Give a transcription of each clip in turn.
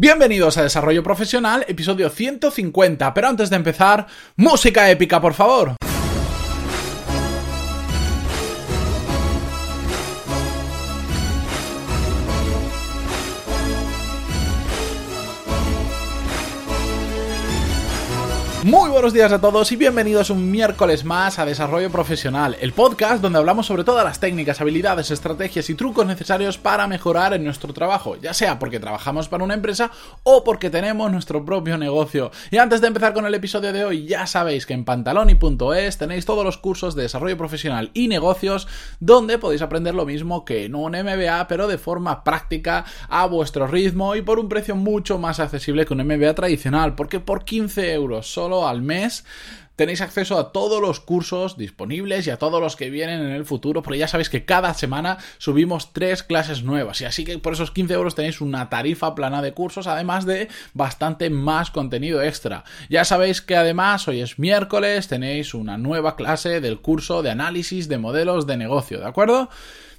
Bienvenidos a Desarrollo Profesional, episodio 150, pero antes de empezar, música épica, por favor. Muy buenos días a todos y bienvenidos un miércoles más a Desarrollo Profesional, el podcast donde hablamos sobre todas las técnicas, habilidades, estrategias y trucos necesarios para mejorar en nuestro trabajo, ya sea porque trabajamos para una empresa o porque tenemos nuestro propio negocio. Y antes de empezar con el episodio de hoy, ya sabéis que en pantaloni.es tenéis todos los cursos de desarrollo profesional y negocios donde podéis aprender lo mismo que en un MBA, pero de forma práctica, a vuestro ritmo y por un precio mucho más accesible que un MBA tradicional, porque por 15 euros solo al mes tenéis acceso a todos los cursos disponibles y a todos los que vienen en el futuro, porque ya sabéis que cada semana subimos tres clases nuevas y así que por esos 15 euros tenéis una tarifa plana de cursos, además de bastante más contenido extra. Ya sabéis que además hoy es miércoles, tenéis una nueva clase del curso de análisis de modelos de negocio, ¿de acuerdo?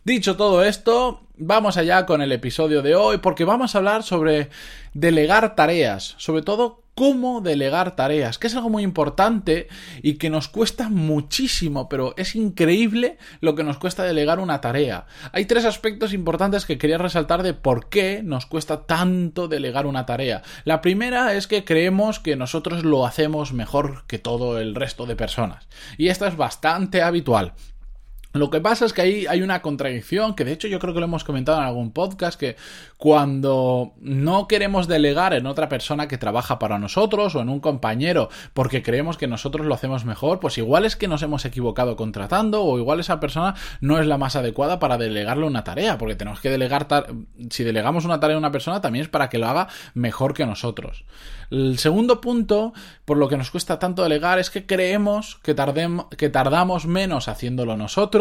Dicho todo esto, vamos allá con el episodio de hoy porque vamos a hablar sobre delegar tareas, sobre todo cómo delegar tareas, que es algo muy importante y que nos cuesta muchísimo, pero es increíble lo que nos cuesta delegar una tarea. Hay tres aspectos importantes que quería resaltar de por qué nos cuesta tanto delegar una tarea. La primera es que creemos que nosotros lo hacemos mejor que todo el resto de personas. Y esto es bastante habitual. Lo que pasa es que ahí hay una contradicción, que de hecho yo creo que lo hemos comentado en algún podcast, que cuando no queremos delegar en otra persona que trabaja para nosotros o en un compañero porque creemos que nosotros lo hacemos mejor, pues igual es que nos hemos equivocado contratando o igual esa persona no es la más adecuada para delegarle una tarea, porque tenemos que delegar, si delegamos una tarea a una persona también es para que lo haga mejor que nosotros. El segundo punto, por lo que nos cuesta tanto delegar, es que creemos que, que tardamos menos haciéndolo nosotros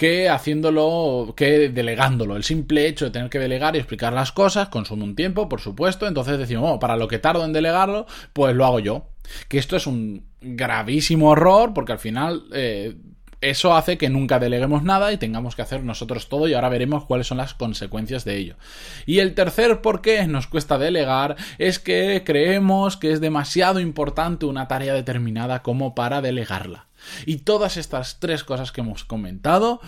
que haciéndolo, que delegándolo. El simple hecho de tener que delegar y explicar las cosas consume un tiempo, por supuesto. Entonces decimos, para lo que tardo en delegarlo, pues lo hago yo. Que esto es un gravísimo error, porque al final eh, eso hace que nunca deleguemos nada y tengamos que hacer nosotros todo y ahora veremos cuáles son las consecuencias de ello. Y el tercer por qué nos cuesta delegar es que creemos que es demasiado importante una tarea determinada como para delegarla. Y todas estas tres cosas que hemos comentado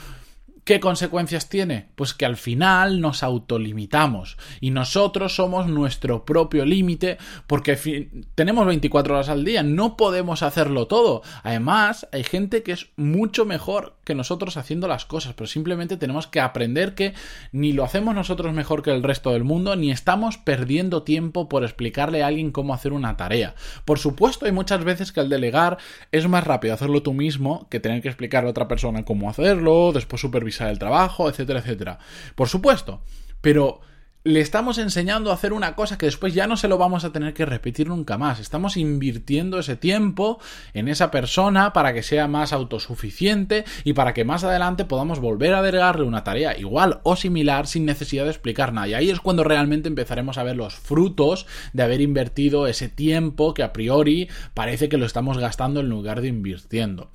¿Qué consecuencias tiene? Pues que al final nos autolimitamos y nosotros somos nuestro propio límite porque tenemos 24 horas al día, no podemos hacerlo todo. Además, hay gente que es mucho mejor que nosotros haciendo las cosas, pero simplemente tenemos que aprender que ni lo hacemos nosotros mejor que el resto del mundo, ni estamos perdiendo tiempo por explicarle a alguien cómo hacer una tarea. Por supuesto, hay muchas veces que al delegar es más rápido hacerlo tú mismo que tener que explicarle a otra persona cómo hacerlo, después supervisar el trabajo, etcétera, etcétera. Por supuesto, pero le estamos enseñando a hacer una cosa que después ya no se lo vamos a tener que repetir nunca más. Estamos invirtiendo ese tiempo en esa persona para que sea más autosuficiente y para que más adelante podamos volver a delegarle una tarea igual o similar sin necesidad de explicar nada. Y ahí es cuando realmente empezaremos a ver los frutos de haber invertido ese tiempo que a priori parece que lo estamos gastando en lugar de invirtiendo.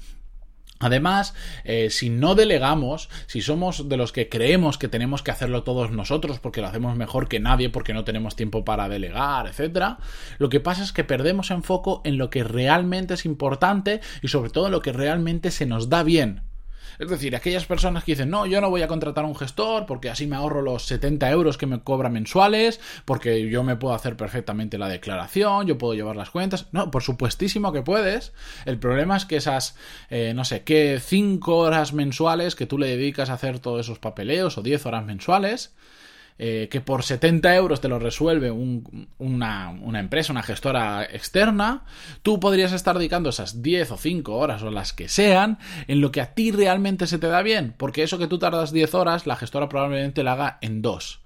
Además, eh, si no delegamos, si somos de los que creemos que tenemos que hacerlo todos nosotros porque lo hacemos mejor que nadie, porque no tenemos tiempo para delegar, etc., lo que pasa es que perdemos enfoco en lo que realmente es importante y sobre todo en lo que realmente se nos da bien. Es decir, aquellas personas que dicen, no, yo no voy a contratar a un gestor porque así me ahorro los 70 euros que me cobra mensuales, porque yo me puedo hacer perfectamente la declaración, yo puedo llevar las cuentas. No, por supuestísimo que puedes. El problema es que esas, eh, no sé, que 5 horas mensuales que tú le dedicas a hacer todos esos papeleos o 10 horas mensuales, eh, que por 70 euros te lo resuelve una, empresa, una gestora externa, tú podrías estar dedicando esas 10 o 5 horas o las que sean en lo que a ti realmente se te da bien, porque eso que tú tardas 10 horas, la gestora probablemente la haga en 2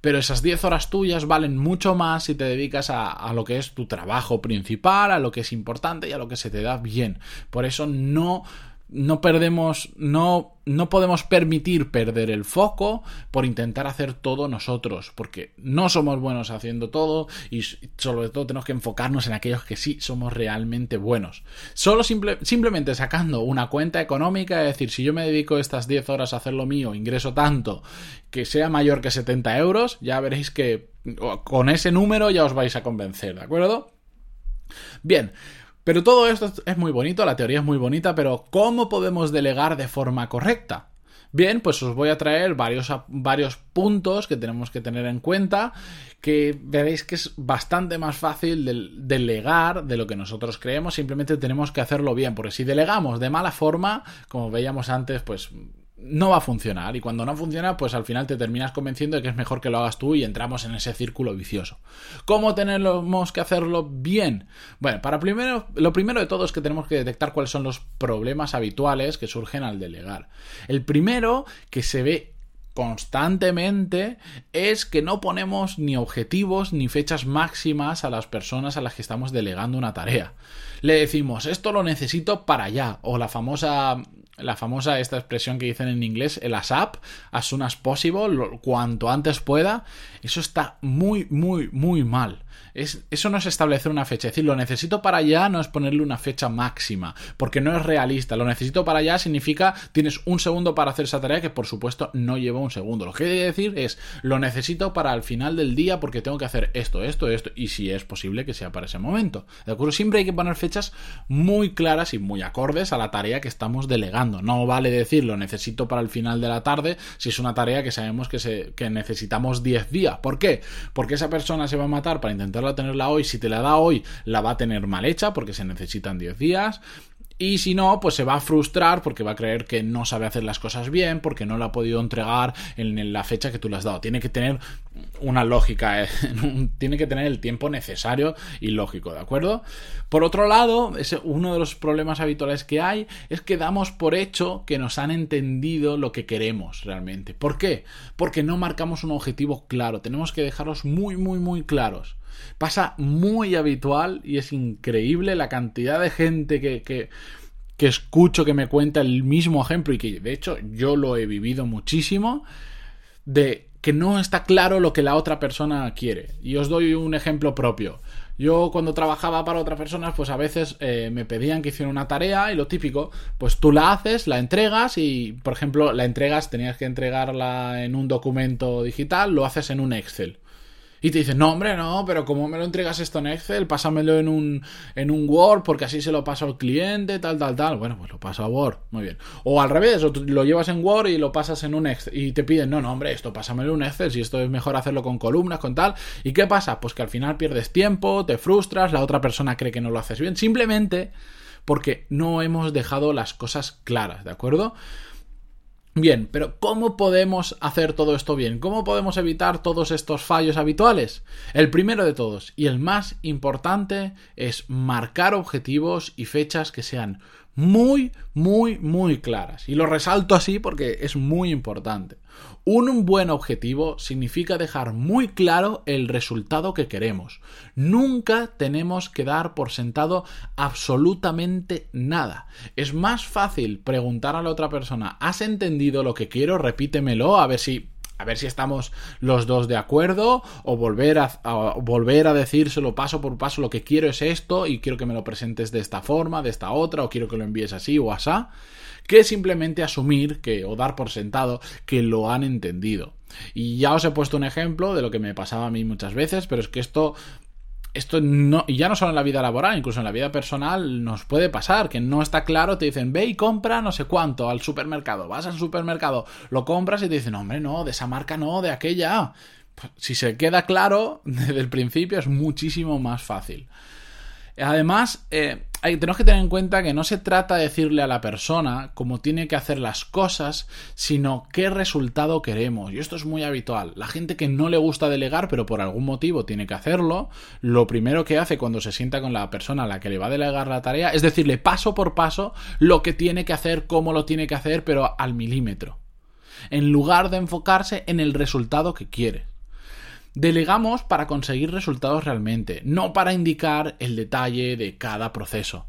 pero esas 10 horas tuyas valen mucho más si te dedicas a, lo que es tu trabajo principal, a lo que es importante y a lo que se te da bien. Por eso no no perdemos, no, no podemos permitir perder el foco por intentar hacer todo nosotros, porque no somos buenos haciendo todo y sobre todo tenemos que enfocarnos en aquellos que sí somos realmente buenos. Solo simplemente sacando una cuenta económica, es decir, si yo me dedico estas 10 horas a hacer lo mío, ingreso tanto que sea mayor que 70 euros, ya veréis que con ese número ya os vais a convencer, ¿de acuerdo? Bien, pero todo esto es muy bonito, la teoría es muy bonita, pero ¿cómo podemos delegar de forma correcta? Bien, pues os voy a traer varios, varios puntos que tenemos que tener en cuenta, que veréis que es bastante más fácil de, delegar de lo que nosotros creemos, simplemente tenemos que hacerlo bien, porque si delegamos de mala forma, como veíamos antes, pues no va a funcionar y cuando no funciona pues al final te terminas convenciendo de que es mejor que lo hagas tú y entramos en ese círculo vicioso. ¿Cómo tenemos que hacerlo bien? Bueno, para primero, lo primero de todo es que tenemos que detectar cuáles son los problemas habituales que surgen al delegar. El primero que se ve constantemente es que no ponemos ni objetivos ni fechas máximas a las personas a las que estamos delegando una tarea. Le decimos, esto lo necesito para allá, o la famosa la famosa esta expresión que dicen en inglés, el ASAP, as soon as possible, cuanto antes pueda, eso está muy, muy, muy mal eso no es establecer una fecha. Es decir, lo necesito para allá no es ponerle una fecha máxima, porque no es realista. Lo necesito para allá significa tienes un segundo para hacer esa tarea que por supuesto no lleva un segundo. Lo que quiere decir es lo necesito para el final del día porque tengo que hacer esto, esto, esto, y si es posible que sea para ese momento. ¿De acuerdo? Siempre hay que poner fechas muy claras y muy acordes a la tarea que estamos delegando. No vale decir lo necesito para el final de la tarde si es una tarea que sabemos que, se, que necesitamos 10 días. ¿Por qué? Porque esa persona se va a matar para intentar tenerla hoy, si te la da hoy, la va a tener mal hecha porque se necesitan 10 días. Y si no, pues se va a frustrar porque va a creer que no sabe hacer las cosas bien, porque no la ha podido entregar en la fecha que tú le has dado. Tiene que tener una lógica, eh, tiene que tener el tiempo necesario y lógico, ¿de acuerdo? Por otro lado, uno de los problemas habituales que hay es que damos por hecho que nos han entendido lo que queremos realmente. ¿Por qué? Porque no marcamos un objetivo claro. Tenemos que dejarlos muy, muy, muy claros. Pasa muy habitual y es increíble la cantidad de gente que, que, que escucho que me cuenta el mismo ejemplo y que de hecho yo lo he vivido muchísimo de que no está claro lo que la otra persona quiere. Y os doy un ejemplo propio. Yo cuando trabajaba para otras personas, pues a veces eh, me pedían que hiciera una tarea y lo típico, pues tú la haces, la entregas y, por ejemplo, la entregas, tenías que entregarla en un documento digital, lo haces en un Excel. Y te dicen, no, hombre, no, pero ¿cómo me lo entregas esto en Excel? Pásamelo en un, en un Word, porque así se lo paso al cliente, tal, tal, tal. Bueno, pues lo paso a Word, muy bien. O al revés, lo llevas en Word y lo pasas en un Excel. Y te piden, no, no, hombre, esto pásamelo en un Excel, si esto es mejor hacerlo con columnas, con tal. ¿Y qué pasa? Pues que al final pierdes tiempo, te frustras, la otra persona cree que no lo haces bien, simplemente porque no hemos dejado las cosas claras, ¿de acuerdo? Bien, pero ¿cómo podemos hacer todo esto bien? ¿Cómo podemos evitar todos estos fallos habituales? El primero de todos y el más importante es marcar objetivos y fechas que sean muy, muy, muy claras. Y lo resalto así porque es muy importante. Un buen objetivo significa dejar muy claro el resultado que queremos. Nunca tenemos que dar por sentado absolutamente nada. Es más fácil preguntar a la otra persona, ¿has entendido lo que quiero? Repítemelo a ver si a ver si estamos los dos de acuerdo o volver a, volver a decírselo paso por paso lo que quiero es esto y quiero que me lo presentes de esta forma, de esta otra o quiero que lo envíes así o asá, que simplemente asumir que o dar por sentado que lo han entendido. Y ya os he puesto un ejemplo de lo que me pasaba a mí muchas veces, pero es que esto esto no, ya no solo en la vida laboral, incluso en la vida personal nos puede pasar, que no está claro, te dicen, ve y compra no sé cuánto al supermercado, vas al supermercado, lo compras y te dicen, hombre, no, de esa marca no, de aquella. Pues, si se queda claro desde el principio es muchísimo más fácil. Además, eh, tenemos que tener en cuenta que no se trata de decirle a la persona cómo tiene que hacer las cosas, sino qué resultado queremos. Y esto es muy habitual. La gente que no le gusta delegar, pero por algún motivo tiene que hacerlo, lo primero que hace cuando se sienta con la persona a la que le va a delegar la tarea es decirle paso por paso lo que tiene que hacer, cómo lo tiene que hacer, pero al milímetro. En lugar de enfocarse en el resultado que quiere. Delegamos para conseguir resultados realmente, no para indicar el detalle de cada proceso.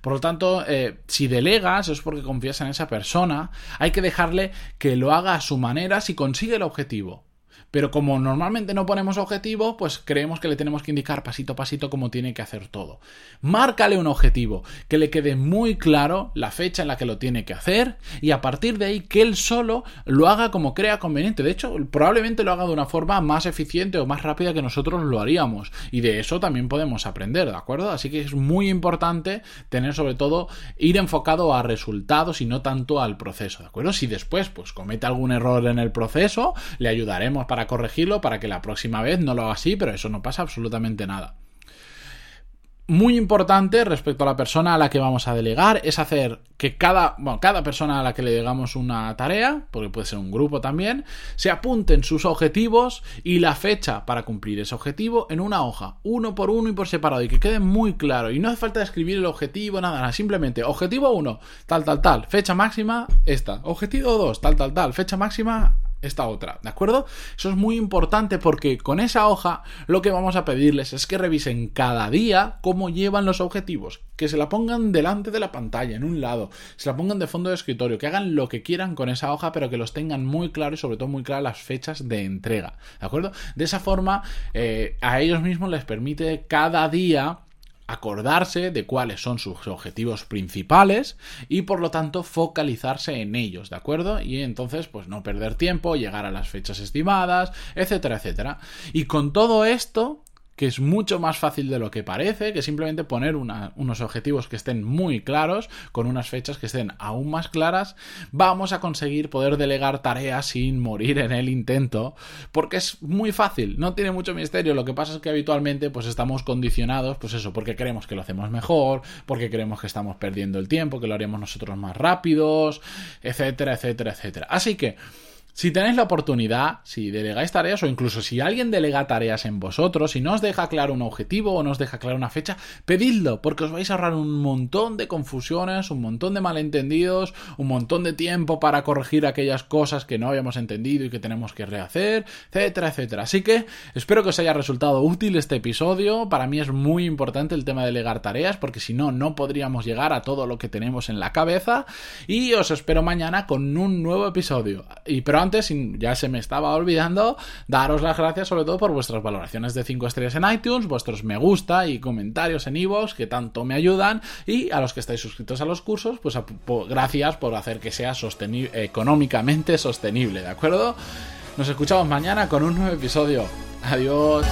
Por lo tanto, eh, si delegas es porque confías en esa persona, hay que dejarle que lo haga a su manera si consigue el objetivo. Pero como normalmente no ponemos objetivo, pues creemos que le tenemos que indicar pasito a pasito cómo tiene que hacer todo. Márcale un objetivo, que le quede muy claro la fecha en la que lo tiene que hacer y a partir de ahí que él solo lo haga como crea conveniente. De hecho, probablemente lo haga de una forma más eficiente o más rápida que nosotros lo haríamos y de eso también podemos aprender, ¿de acuerdo? Así que es muy importante tener sobre todo ir enfocado a resultados y no tanto al proceso, ¿de acuerdo? Si después pues comete algún error en el proceso, le ayudaremos para corregirlo para que la próxima vez no lo haga así, pero eso no pasa absolutamente nada muy importante respecto a la persona a la que vamos a delegar es hacer que cada, bueno, cada persona a la que le digamos una tarea, porque puede ser un grupo también, se apunten sus objetivos y la fecha para cumplir ese objetivo en una hoja, uno por uno y por separado, y que quede muy claro. Y no hace falta escribir el objetivo, nada, nada, simplemente objetivo 1, tal, tal, tal, fecha máxima, esta, objetivo 2, tal, tal, tal, fecha máxima, esta otra, ¿de acuerdo? Eso es muy importante porque con esa hoja lo que vamos a pedirles es que revisen cada día cómo llevan los objetivos, que se la pongan delante de la pantalla, en un lado, se la pongan de fondo de escritorio, que hagan lo que quieran con esa hoja, pero que los tengan muy claro y sobre todo muy claras las fechas de entrega, ¿de acuerdo? De esa forma, eh, a ellos mismos les permite cada día acordarse de cuáles son sus objetivos principales y por lo tanto focalizarse en ellos, ¿de acuerdo? Y entonces pues no perder tiempo, llegar a las fechas estimadas, etcétera, etcétera. Y con todo esto que es mucho más fácil de lo que parece, que simplemente poner unos objetivos que estén muy claros, con unas fechas que estén aún más claras, vamos a conseguir poder delegar tareas sin morir en el intento, porque es muy fácil, no tiene mucho misterio, lo que pasa es que habitualmente pues estamos condicionados, pues eso, porque creemos que lo hacemos mejor, porque creemos que estamos perdiendo el tiempo, que lo haríamos nosotros más rápidos, etcétera, etcétera, etcétera. Así que si tenéis la oportunidad, si delegáis tareas o incluso si alguien delega tareas en vosotros y no os deja claro un objetivo o no os deja claro una fecha, pedidlo porque os vais a ahorrar un montón de confusiones, un montón de malentendidos, un montón de tiempo para corregir aquellas cosas que no habíamos entendido y que tenemos que rehacer, etcétera, etcétera. Así que espero que os haya resultado útil este episodio. Para mí es muy importante el tema de delegar tareas porque si no, no podríamos llegar a todo lo que tenemos en la cabeza y os espero mañana con un nuevo episodio. Antes, ya se me estaba olvidando, daros las gracias sobre todo por vuestras valoraciones de 5 estrellas en iTunes, vuestros me gusta y comentarios en iVoox que tanto me ayudan y a los que estáis suscritos a los cursos, pues gracias por hacer que sea económicamente sostenible, ¿de acuerdo? Nos escuchamos mañana con un nuevo episodio. Adiós.